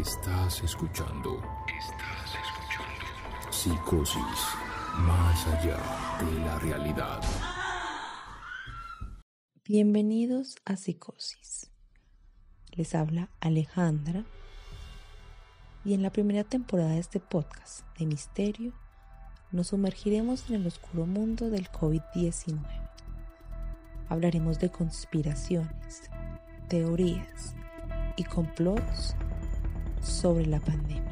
Estás escuchando. Estás escuchando. Psicosis. Más allá de la realidad. Bienvenidos a Psicosis. Les habla Alejandra. Y en la primera temporada de este podcast de misterio, nos sumergiremos en el oscuro mundo del COVID-19. Hablaremos de conspiraciones, teorías y complots sobre la pandemia.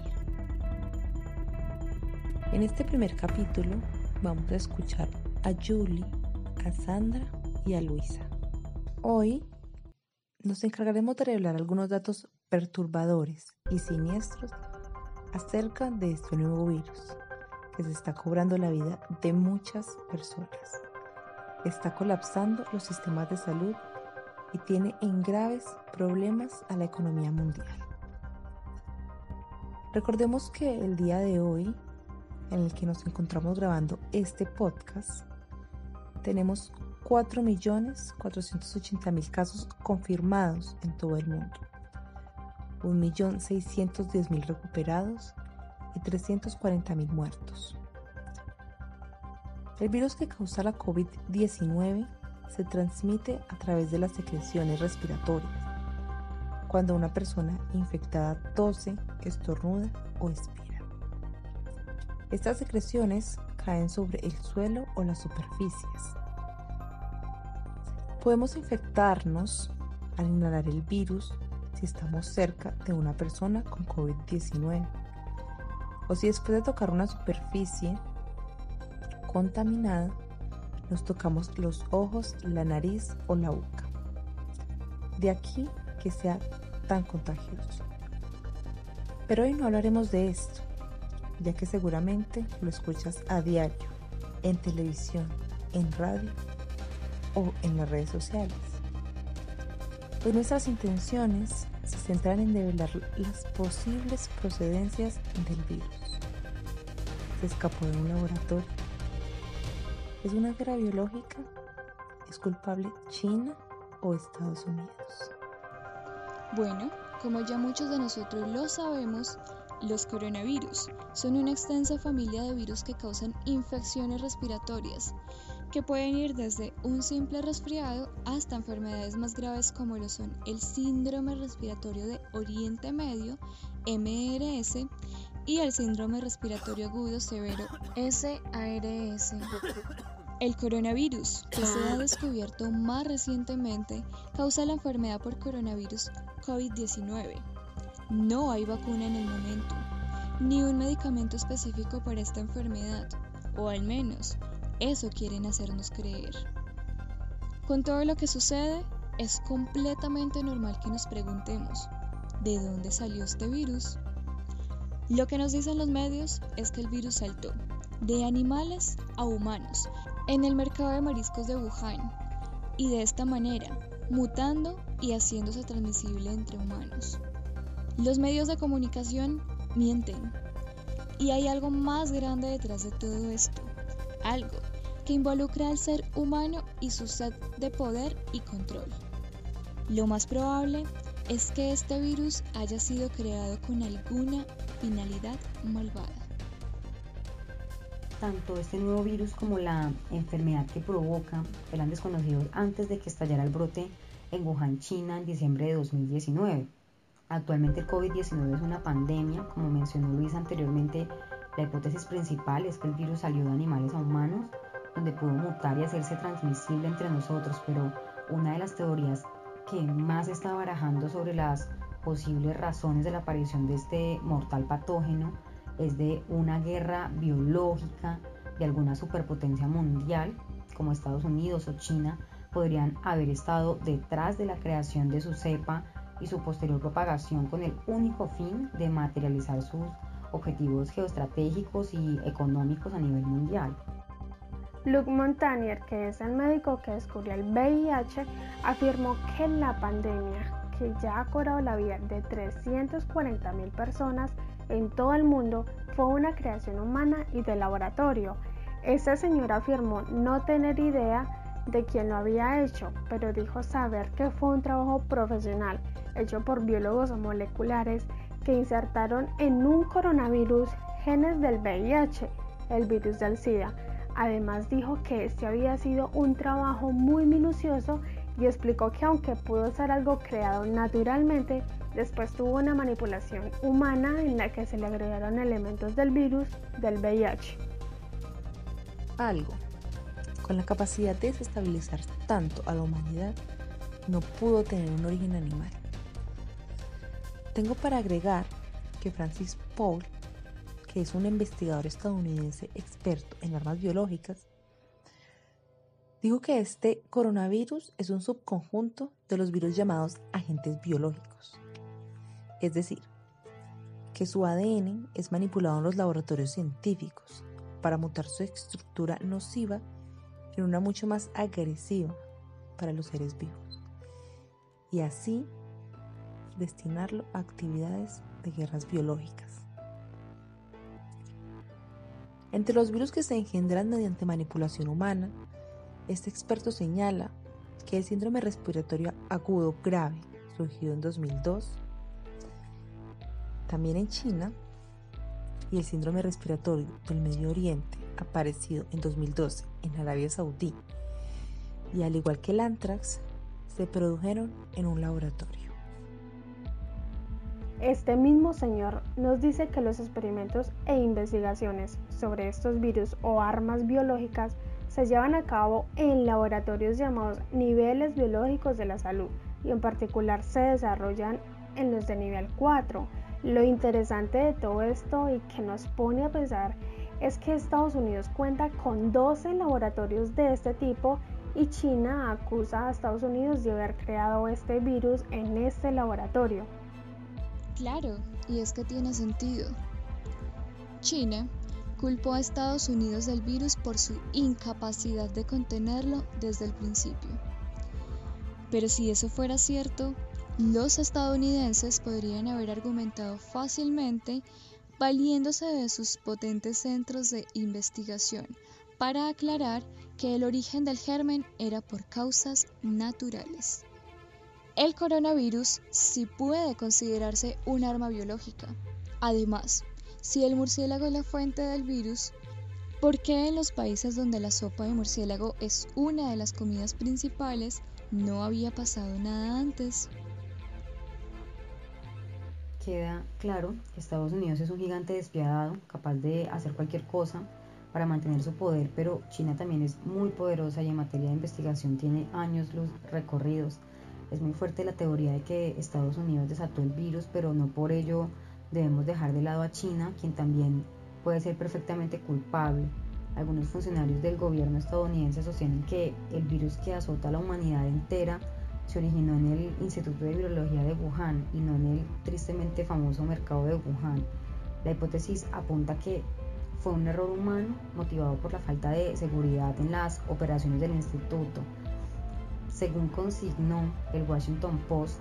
En este primer capítulo vamos a escuchar a Julie, a Sandra y a Luisa. Hoy nos encargaremos de revelar algunos datos perturbadores y siniestros acerca de este nuevo virus que se está cobrando la vida de muchas personas. Está colapsando los sistemas de salud y tiene en graves problemas a la economía mundial. Recordemos que el día de hoy, en el que nos encontramos grabando este podcast, tenemos 4.480.000 casos confirmados en todo el mundo, 1.610.000 recuperados y 340.000 muertos. El virus que causa la COVID-19 se transmite a través de las secreciones respiratorias, cuando una persona infectada tose, estornuda o expira. Estas secreciones caen sobre el suelo o las superficies. Podemos infectarnos al inhalar el virus si estamos cerca de una persona con COVID-19 o si después de tocar una superficie contaminada nos tocamos los ojos, la nariz o la boca. De aquí que sea tan contagioso. Pero hoy no hablaremos de esto, ya que seguramente lo escuchas a diario, en televisión, en radio o en las redes sociales. Pues nuestras intenciones se centran en develar las posibles procedencias del virus. Se escapó de un laboratorio. ¿Es una guerra biológica? ¿Es culpable China o Estados Unidos? Bueno, como ya muchos de nosotros lo sabemos, los coronavirus son una extensa familia de virus que causan infecciones respiratorias, que pueden ir desde un simple resfriado hasta enfermedades más graves como lo son el síndrome respiratorio de Oriente Medio, MRS, y el síndrome respiratorio agudo severo, SARS. El coronavirus, que se ha descubierto más recientemente, causa la enfermedad por coronavirus COVID-19. No hay vacuna en el momento, ni un medicamento específico para esta enfermedad, o al menos eso quieren hacernos creer. Con todo lo que sucede, es completamente normal que nos preguntemos, ¿de dónde salió este virus? Lo que nos dicen los medios es que el virus saltó de animales a humanos en el mercado de mariscos de Wuhan y de esta manera mutando y haciéndose transmisible entre humanos. Los medios de comunicación mienten y hay algo más grande detrás de todo esto, algo que involucra al ser humano y su sed de poder y control. Lo más probable es que este virus haya sido creado con alguna finalidad malvada. Tanto este nuevo virus como la enfermedad que provoca eran desconocidos antes de que estallara el brote en Wuhan, China, en diciembre de 2019. Actualmente el COVID-19 es una pandemia, como mencionó Luis anteriormente, la hipótesis principal es que el virus salió de animales a humanos, donde pudo mutar y hacerse transmisible entre nosotros, pero una de las teorías que más está barajando sobre las posibles razones de la aparición de este mortal patógeno es de una guerra biológica de alguna superpotencia mundial, como Estados Unidos o China, podrían haber estado detrás de la creación de su cepa y su posterior propagación con el único fin de materializar sus objetivos geoestratégicos y económicos a nivel mundial. Luc Montagnier, que es el médico que descubrió el VIH, afirmó que la pandemia, que ya ha cobrado la vida de 340.000 personas, en todo el mundo fue una creación humana y de laboratorio. Esta señora afirmó no tener idea de quién lo había hecho, pero dijo saber que fue un trabajo profesional hecho por biólogos moleculares que insertaron en un coronavirus genes del VIH, el virus del SIDA. Además dijo que este había sido un trabajo muy minucioso y explicó que aunque pudo ser algo creado naturalmente, después tuvo una manipulación humana en la que se le agregaron elementos del virus del VIH. Algo con la capacidad de desestabilizar tanto a la humanidad no pudo tener un origen animal. Tengo para agregar que Francis Paul, que es un investigador estadounidense experto en armas biológicas, dijo que este coronavirus es un subconjunto de los virus llamados agentes biológicos. Es decir, que su ADN es manipulado en los laboratorios científicos para mutar su estructura nociva en una mucho más agresiva para los seres vivos. Y así destinarlo a actividades de guerras biológicas. Entre los virus que se engendran mediante manipulación humana, este experto señala que el síndrome respiratorio agudo grave, surgido en 2002, también en China, y el síndrome respiratorio del Medio Oriente, aparecido en 2012 en Arabia Saudí, y al igual que el anthrax, se produjeron en un laboratorio. Este mismo señor nos dice que los experimentos e investigaciones sobre estos virus o armas biológicas se llevan a cabo en laboratorios llamados niveles biológicos de la salud y en particular se desarrollan en los de nivel 4. Lo interesante de todo esto y que nos pone a pensar es que Estados Unidos cuenta con 12 laboratorios de este tipo y China acusa a Estados Unidos de haber creado este virus en este laboratorio. Claro, y es que tiene sentido. China culpó a Estados Unidos del virus por su incapacidad de contenerlo desde el principio. Pero si eso fuera cierto, los estadounidenses podrían haber argumentado fácilmente valiéndose de sus potentes centros de investigación para aclarar que el origen del germen era por causas naturales. El coronavirus sí puede considerarse un arma biológica. Además, si el murciélago es la fuente del virus, ¿por qué en los países donde la sopa de murciélago es una de las comidas principales no había pasado nada antes? Queda claro que Estados Unidos es un gigante despiadado, capaz de hacer cualquier cosa para mantener su poder, pero China también es muy poderosa y en materia de investigación tiene años luz recorridos. Es muy fuerte la teoría de que Estados Unidos desató el virus, pero no por ello debemos dejar de lado a China, quien también puede ser perfectamente culpable. Algunos funcionarios del gobierno estadounidense sostienen que el virus que azota a la humanidad entera se originó en el Instituto de Virología de Wuhan y no en el tristemente famoso mercado de Wuhan. La hipótesis apunta que fue un error humano motivado por la falta de seguridad en las operaciones del instituto. Según consignó el Washington Post,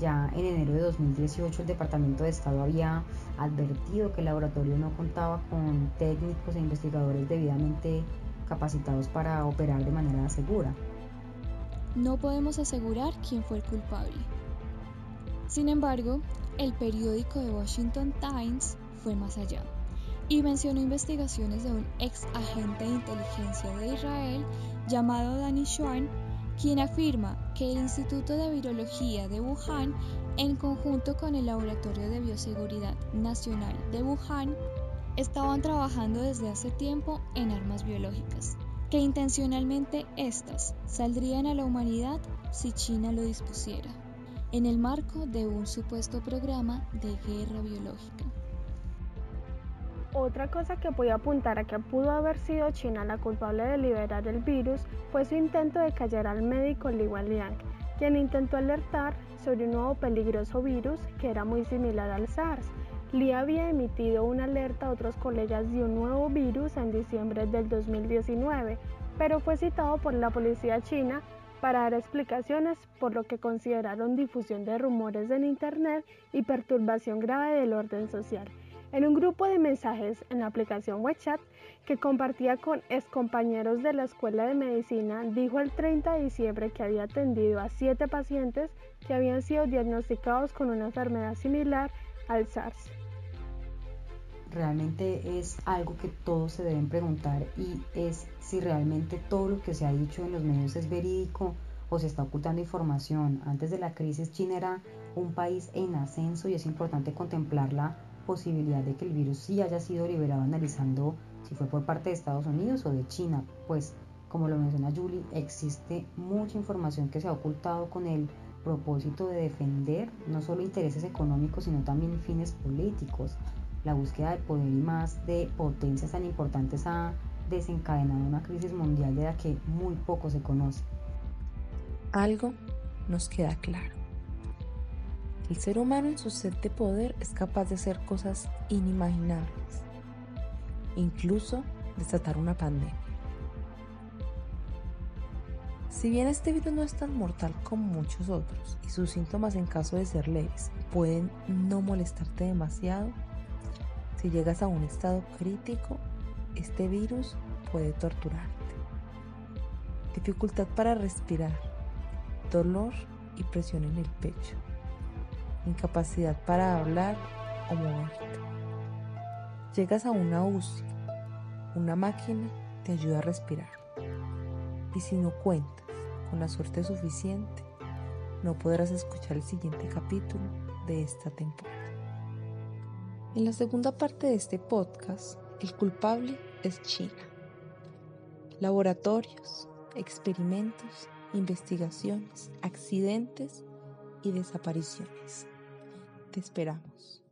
ya en enero de 2018 el Departamento de Estado había advertido que el laboratorio no contaba con técnicos e investigadores debidamente capacitados para operar de manera segura. No podemos asegurar quién fue el culpable. Sin embargo, el periódico The Washington Times fue más allá y mencionó investigaciones de un ex agente de inteligencia de Israel llamado Danny Schwan, quien afirma que el Instituto de Virología de Wuhan, en conjunto con el Laboratorio de Bioseguridad Nacional de Wuhan, estaban trabajando desde hace tiempo en armas biológicas, que intencionalmente éstas saldrían a la humanidad si China lo dispusiera, en el marco de un supuesto programa de guerra biológica. Otra cosa que puede apuntar a que pudo haber sido China la culpable de liberar el virus fue su intento de callar al médico Li Wenliang, quien intentó alertar sobre un nuevo peligroso virus que era muy similar al SARS. Li había emitido una alerta a otros colegas de un nuevo virus en diciembre del 2019, pero fue citado por la policía china para dar explicaciones por lo que consideraron difusión de rumores en Internet y perturbación grave del orden social. En un grupo de mensajes en la aplicación WeChat que compartía con excompañeros de la Escuela de Medicina, dijo el 30 de diciembre que había atendido a siete pacientes que habían sido diagnosticados con una enfermedad similar alzarse. Realmente es algo que todos se deben preguntar y es si realmente todo lo que se ha dicho en los medios es verídico o se está ocultando información. Antes de la crisis China era un país en ascenso y es importante contemplar la posibilidad de que el virus sí haya sido liberado analizando si fue por parte de Estados Unidos o de China, pues como lo menciona Julie, existe mucha información que se ha ocultado con el propósito de defender no solo intereses económicos, sino también fines políticos. La búsqueda de poder y más de potencias tan importantes ha desencadenado una crisis mundial de la que muy poco se conoce. Algo nos queda claro. El ser humano en su sed de poder es capaz de hacer cosas inimaginables, incluso desatar una pandemia. Si bien este virus no es tan mortal como muchos otros y sus síntomas en caso de ser leves pueden no molestarte demasiado, si llegas a un estado crítico, este virus puede torturarte. Dificultad para respirar, dolor y presión en el pecho incapacidad para hablar o moverte. Llegas a una UCI, una máquina te ayuda a respirar. Y si no cuentas con la suerte suficiente, no podrás escuchar el siguiente capítulo de esta temporada. En la segunda parte de este podcast, el culpable es China. Laboratorios, experimentos, investigaciones, accidentes y desapariciones. Te esperamos.